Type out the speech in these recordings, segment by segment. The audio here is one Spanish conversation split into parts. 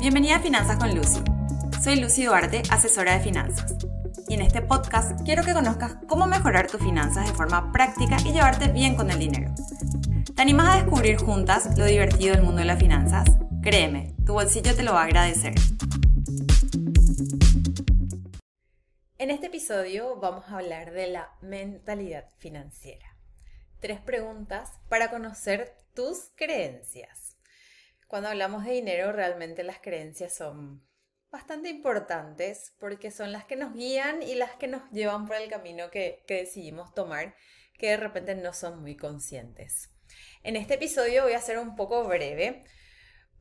Bienvenida a Finanzas con Lucy. Soy Lucy Duarte, asesora de finanzas. Y en este podcast quiero que conozcas cómo mejorar tus finanzas de forma práctica y llevarte bien con el dinero. ¿Te animas a descubrir juntas lo divertido del mundo de las finanzas? Créeme, tu bolsillo te lo va a agradecer. En este episodio vamos a hablar de la mentalidad financiera. Tres preguntas para conocer tus creencias. Cuando hablamos de dinero, realmente las creencias son bastante importantes porque son las que nos guían y las que nos llevan por el camino que, que decidimos tomar, que de repente no son muy conscientes. En este episodio voy a ser un poco breve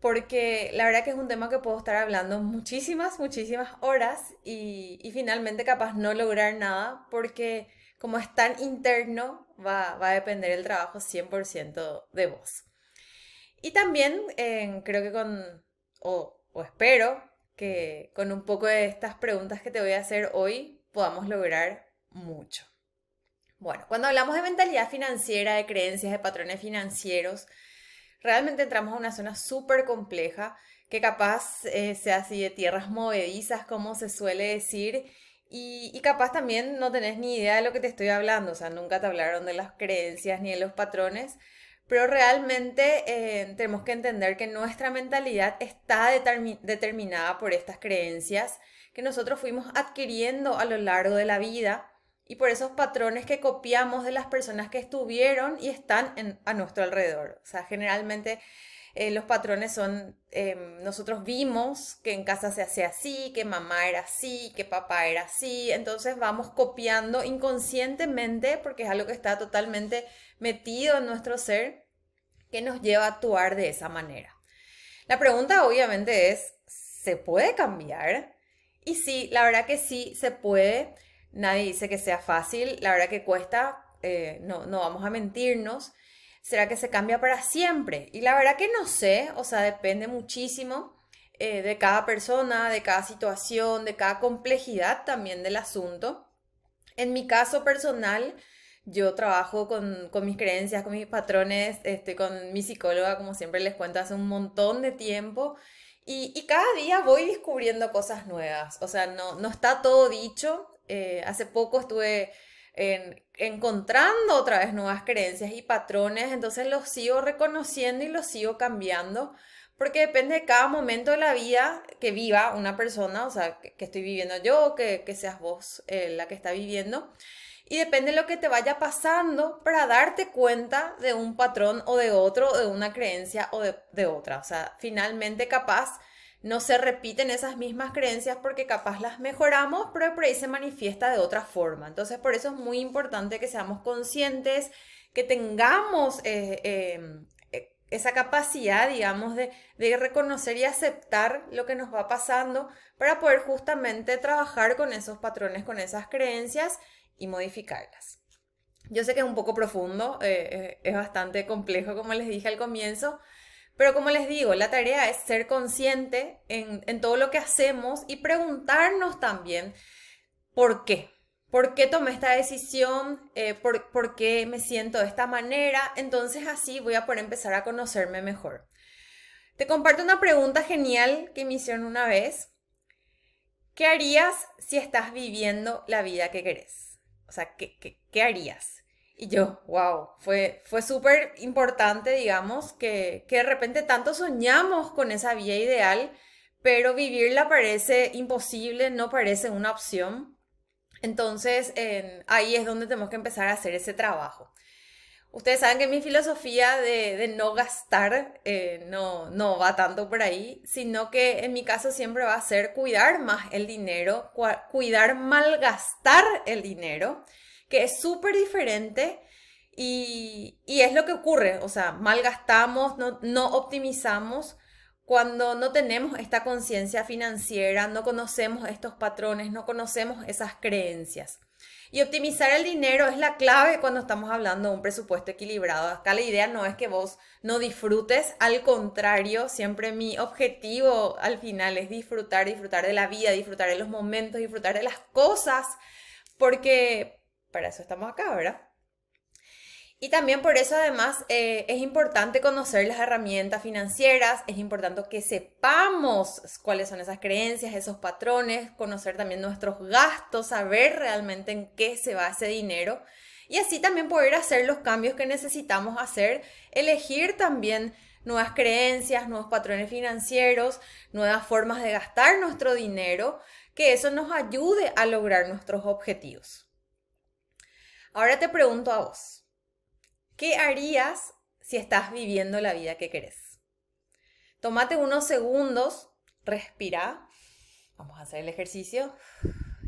porque la verdad que es un tema que puedo estar hablando muchísimas, muchísimas horas y, finalmente capaz no lograr nada porque como es tan interno va, a depender el trabajo 100% de vos. Y también creo que con, o, o espero que con un poco de estas preguntas que te voy a hacer hoy podamos lograr mucho. Bueno, cuando hablamos de mentalidad financiera, de creencias, de patrones financieros, realmente entramos a una zona súper compleja que capaz eh, sea así de tierras movedizas, como se suele decir, y, capaz también no tenés ni idea de lo que te estoy hablando, o sea, nunca te hablaron de las creencias ni de los patrones, pero realmente eh, tenemos que entender que nuestra mentalidad está determinada por estas creencias que nosotros fuimos adquiriendo a lo largo de la vida y por esos patrones que copiamos de las personas que estuvieron y están a nuestro alrededor. O sea, generalmente eh, los patrones son, em, nosotros vimos que en casa se hacía así, que mamá era así, que papá era así, entonces vamos copiando inconscientemente porque es algo que está totalmente metido en nuestro ser que nos lleva a actuar de esa manera. La pregunta obviamente es, ¿se puede cambiar? Y sí, la verdad que sí, se puede. Nadie dice que sea fácil, la verdad que cuesta, eh, no, no vamos a mentirnos. ¿Será que se cambia para siempre? Y la verdad que no sé, o sea, depende muchísimo eh, de cada persona, de cada situación, de cada complejidad también del asunto. En mi caso personal, yo trabajo con, mis creencias, con mis patrones, este, con mi psicóloga, como siempre les cuento, hace un montón de tiempo. Y, cada día voy descubriendo cosas nuevas. O sea, no, no está todo dicho. Eh, hace poco estuve encontrando otra vez nuevas creencias y patrones, entonces los sigo reconociendo y los sigo cambiando, porque depende de cada momento de la vida que viva una persona, o sea, que, estoy viviendo yo, que, que seas vos eh, la que está viviendo. Y depende de lo que te vaya pasando para darte cuenta de un patrón o de otro, de una creencia o de, de otra. O sea, finalmente capaz no se repiten esas mismas creencias porque capaz las mejoramos, pero por ahí se manifiesta de otra forma. Entonces, por eso es muy importante que seamos conscientes, que tengamos eh, em, eh, esa capacidad, digamos, de, de, reconocer y aceptar lo que nos va pasando para poder justamente trabajar con esos patrones, con esas creencias y modificarlas. Yo sé que es un poco profundo, eh, es bastante complejo, como les dije al comienzo, pero como les digo, la tarea es ser consciente en, todo lo que hacemos y preguntarnos también por qué. ¿Por qué tomé esta decisión? Eh, por, qué me siento de esta manera? Entonces así voy a poder empezar a conocerme mejor. Te comparto una pregunta genial que me hicieron una vez. ¿Qué harías si estás viviendo la vida que querés? O sea, ¿qué, qué, qué harías? Y yo, wow, fue, fue súper importante, digamos, que, que de repente tanto soñamos con esa vida ideal, pero vivirla parece imposible, no parece una opción. Entonces, ahí es donde tenemos que empezar a hacer ese trabajo. Ustedes saben que mi filosofía de, de no gastar eh, no, no va tanto por ahí, sino que en mi caso siempre va a ser cuidar más el dinero, cuidar malgastar el dinero que es súper diferente y, es lo que ocurre, o sea, malgastamos, no, no optimizamos cuando no tenemos esta conciencia financiera, no conocemos estos patrones, no conocemos esas creencias. Y optimizar el dinero es la clave cuando estamos hablando de un presupuesto equilibrado. Acá la idea no es que vos no disfrutes, al contrario, siempre mi objetivo al final es disfrutar, disfrutar de la vida, disfrutar de los momentos, disfrutar de las cosas, porque para eso estamos acá, ¿verdad? Y también por eso además eh, es importante conocer las herramientas financieras, es importante que sepamos cuáles son esas creencias, esos patrones, conocer también nuestros gastos, saber realmente en qué se va ese dinero y así también poder hacer los cambios que necesitamos hacer, elegir también nuevas creencias, nuevos patrones financieros, nuevas formas de gastar nuestro dinero, que eso nos ayude a lograr nuestros objetivos. Ahora te pregunto a vos, ¿qué harías si estás viviendo la vida que querés? Tómate unos segundos, respira, vamos a hacer el ejercicio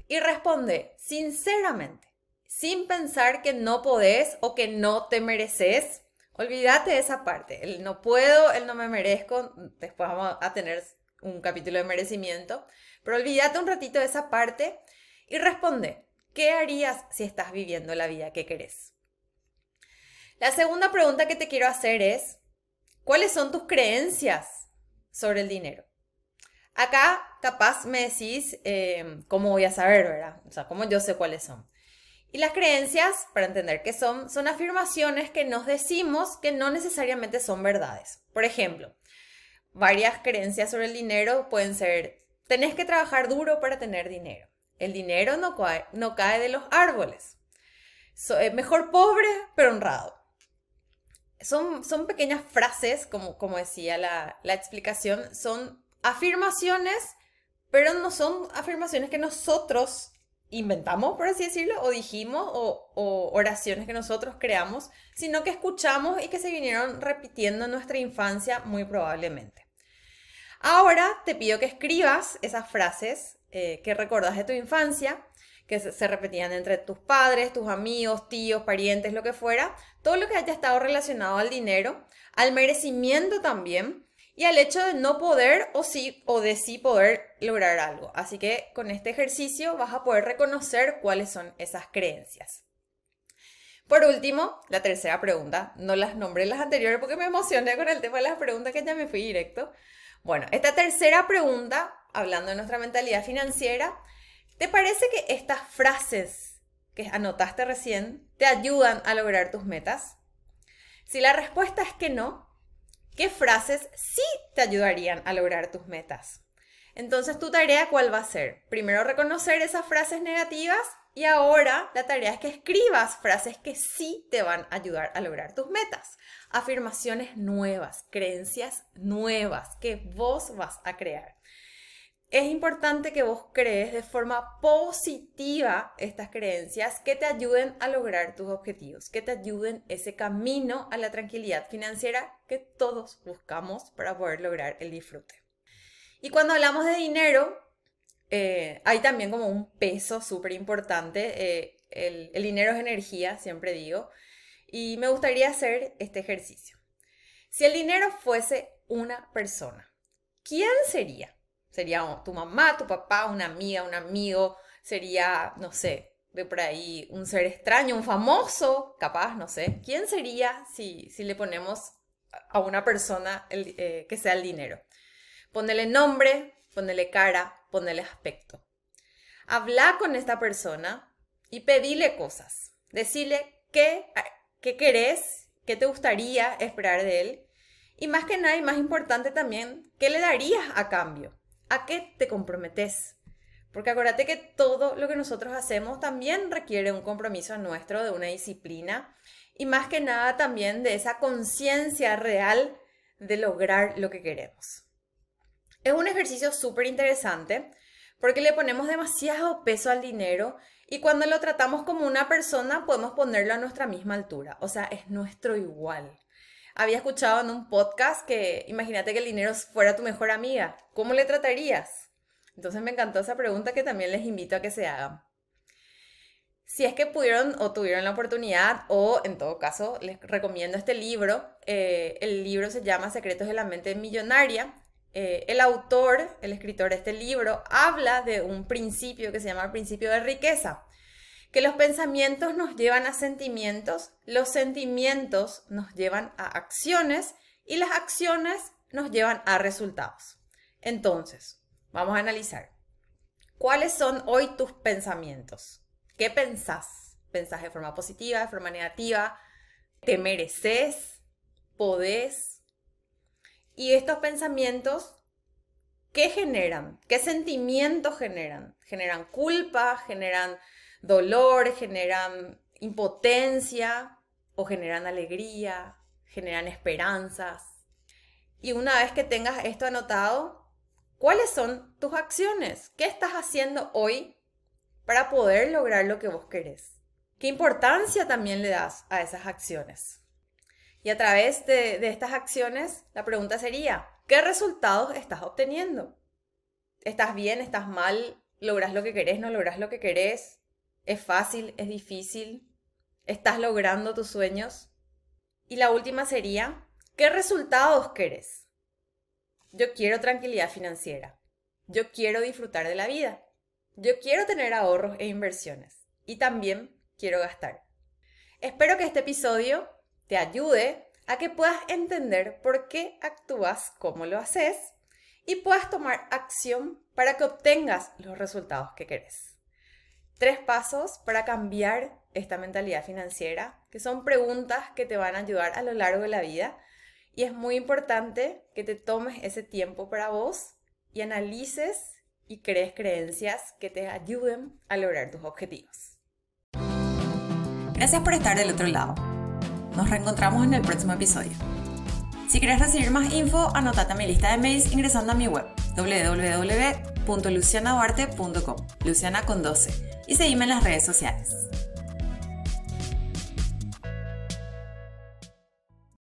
y responde sinceramente, sin pensar que no podés o que no te mereces Olvídate de esa parte. El no puedo, el no me merezco. Después vamos a tener un capítulo de merecimiento. Pero olvídate un ratito de esa parte y responde. ¿Qué harías si estás viviendo la vida que querés? La segunda pregunta que te quiero hacer es, ¿cuáles son tus creencias sobre el dinero? Acá capaz me decís, eh, ¿cómo voy a saber, verdad? O sea, ¿cómo yo sé cuáles son? Y las creencias, para entender qué son, son afirmaciones que nos decimos que no necesariamente son verdades. Por ejemplo, varias creencias sobre el dinero pueden ser, tenés que trabajar duro para tener dinero. El dinero no cae, no cae de los árboles. Eh, mejor pobre, pero honrado. Son, son pequeñas frases, como, como decía la, la explicación, son afirmaciones, pero no son afirmaciones que nosotros inventamos, por así decirlo, o dijimos, o, oraciones que nosotros creamos, sino que escuchamos y que se vinieron repitiendo en nuestra infancia muy probablemente. Ahora te pido que escribas esas frases eh, que recordas de tu infancia, que se, repetían entre tus padres, tus amigos, tíos, parientes, lo que fuera, todo lo que haya estado relacionado al dinero, al merecimiento también, y al hecho de no poder o sí o de sí poder lograr algo. Así que con este ejercicio vas a poder reconocer cuáles son esas creencias. Por último, la tercera pregunta, no las nombré las anteriores porque me emocioné con el tema de las preguntas que ya me fui directo. Bueno, esta tercera pregunta, hablando de nuestra mentalidad financiera, ¿te parece que estas frases que anotaste recién te ayudan a lograr tus metas? Si la respuesta es que no, ¿Qué frases sí te ayudarían a lograr tus metas? Entonces, tu tarea cuál va a ser? Primero reconocer esas frases negativas y ahora la tarea es que escribas frases que sí te van a ayudar a lograr tus metas. Afirmaciones nuevas, creencias nuevas que vos vas a crear es importante que vos crees de forma positiva estas creencias que te ayuden a lograr tus objetivos, que te ayuden ese camino a la tranquilidad financiera que todos buscamos para poder lograr el disfrute. Y cuando hablamos de dinero, eh, hay también como un peso súper importante. Eh, el, el dinero es energía, siempre digo. Y me gustaría hacer este ejercicio. Si el dinero fuese una persona, ¿quién sería? Sería tu mamá, tu papá, una amiga, un amigo, sería, no sé, de por ahí un ser extraño, un famoso, capaz, no sé. ¿Quién sería si, si le ponemos a una persona el, eh, que sea el dinero? Ponele nombre, ponele cara, ponele aspecto. Habla con esta persona y pedile cosas. Decirle qué, qué querés, qué te gustaría esperar de él. Y más que nada y más importante también, ¿qué le darías a cambio? ¿A qué te comprometes? Porque acuérdate que todo lo que nosotros hacemos también requiere un compromiso nuestro, de una disciplina y más que nada también de esa conciencia real de lograr lo que queremos. Es un ejercicio súper interesante porque le ponemos demasiado peso al dinero y cuando lo tratamos como una persona podemos ponerlo a nuestra misma altura, o sea, es nuestro igual había escuchado en un podcast que imagínate que el dinero fuera tu mejor amiga. ¿Cómo le tratarías? Entonces me encantó esa pregunta que también les invito a que se hagan. Si es que pudieron o tuvieron la oportunidad, o en todo caso, les recomiendo este libro. Eh, el libro se llama Secretos de la Mente Millonaria. Eh, el autor, el escritor de este libro, habla de un principio que se llama el principio de riqueza que los pensamientos nos llevan a sentimientos, los sentimientos nos llevan a acciones y las acciones nos llevan a resultados. Entonces, vamos a analizar. ¿Cuáles son hoy tus pensamientos? ¿Qué pensás? ¿Pensás de forma positiva, de forma negativa? te mereces, podés. Y estos pensamientos, ¿qué generan? ¿Qué sentimientos generan? Generan culpa, generan dolor, generan impotencia o generan alegría, generan esperanzas. Y una vez que tengas esto anotado, ¿cuáles son tus acciones? ¿Qué estás haciendo hoy para poder lograr lo que vos querés? ¿Qué importancia también le das a esas acciones? Y a través de, de estas acciones, la pregunta sería, ¿qué resultados estás obteniendo? ¿Estás bien? ¿Estás mal? ¿Logras lo que querés? ¿No logras lo que querés? ¿Es fácil? ¿Es difícil? ¿Estás logrando tus sueños? Y la última sería, ¿qué resultados querés? Yo quiero tranquilidad financiera. Yo quiero disfrutar de la vida. Yo quiero tener ahorros e inversiones. Y también quiero gastar. Espero que este episodio te ayude a que puedas entender por qué actúas como lo haces y puedas tomar acción para que obtengas los resultados que querés. Tres pasos para cambiar esta mentalidad financiera, que son preguntas que te van a ayudar a lo largo de la vida y es muy importante que te tomes ese tiempo para vos y analices y crees creencias que te ayuden a lograr tus objetivos. Gracias por estar del otro lado. Nos reencontramos en el próximo episodio. Si quieres recibir más info, anotate a mi lista de mails ingresando a mi web www.lucianaduarte.com, Luciana con 12, y seguime en las redes sociales.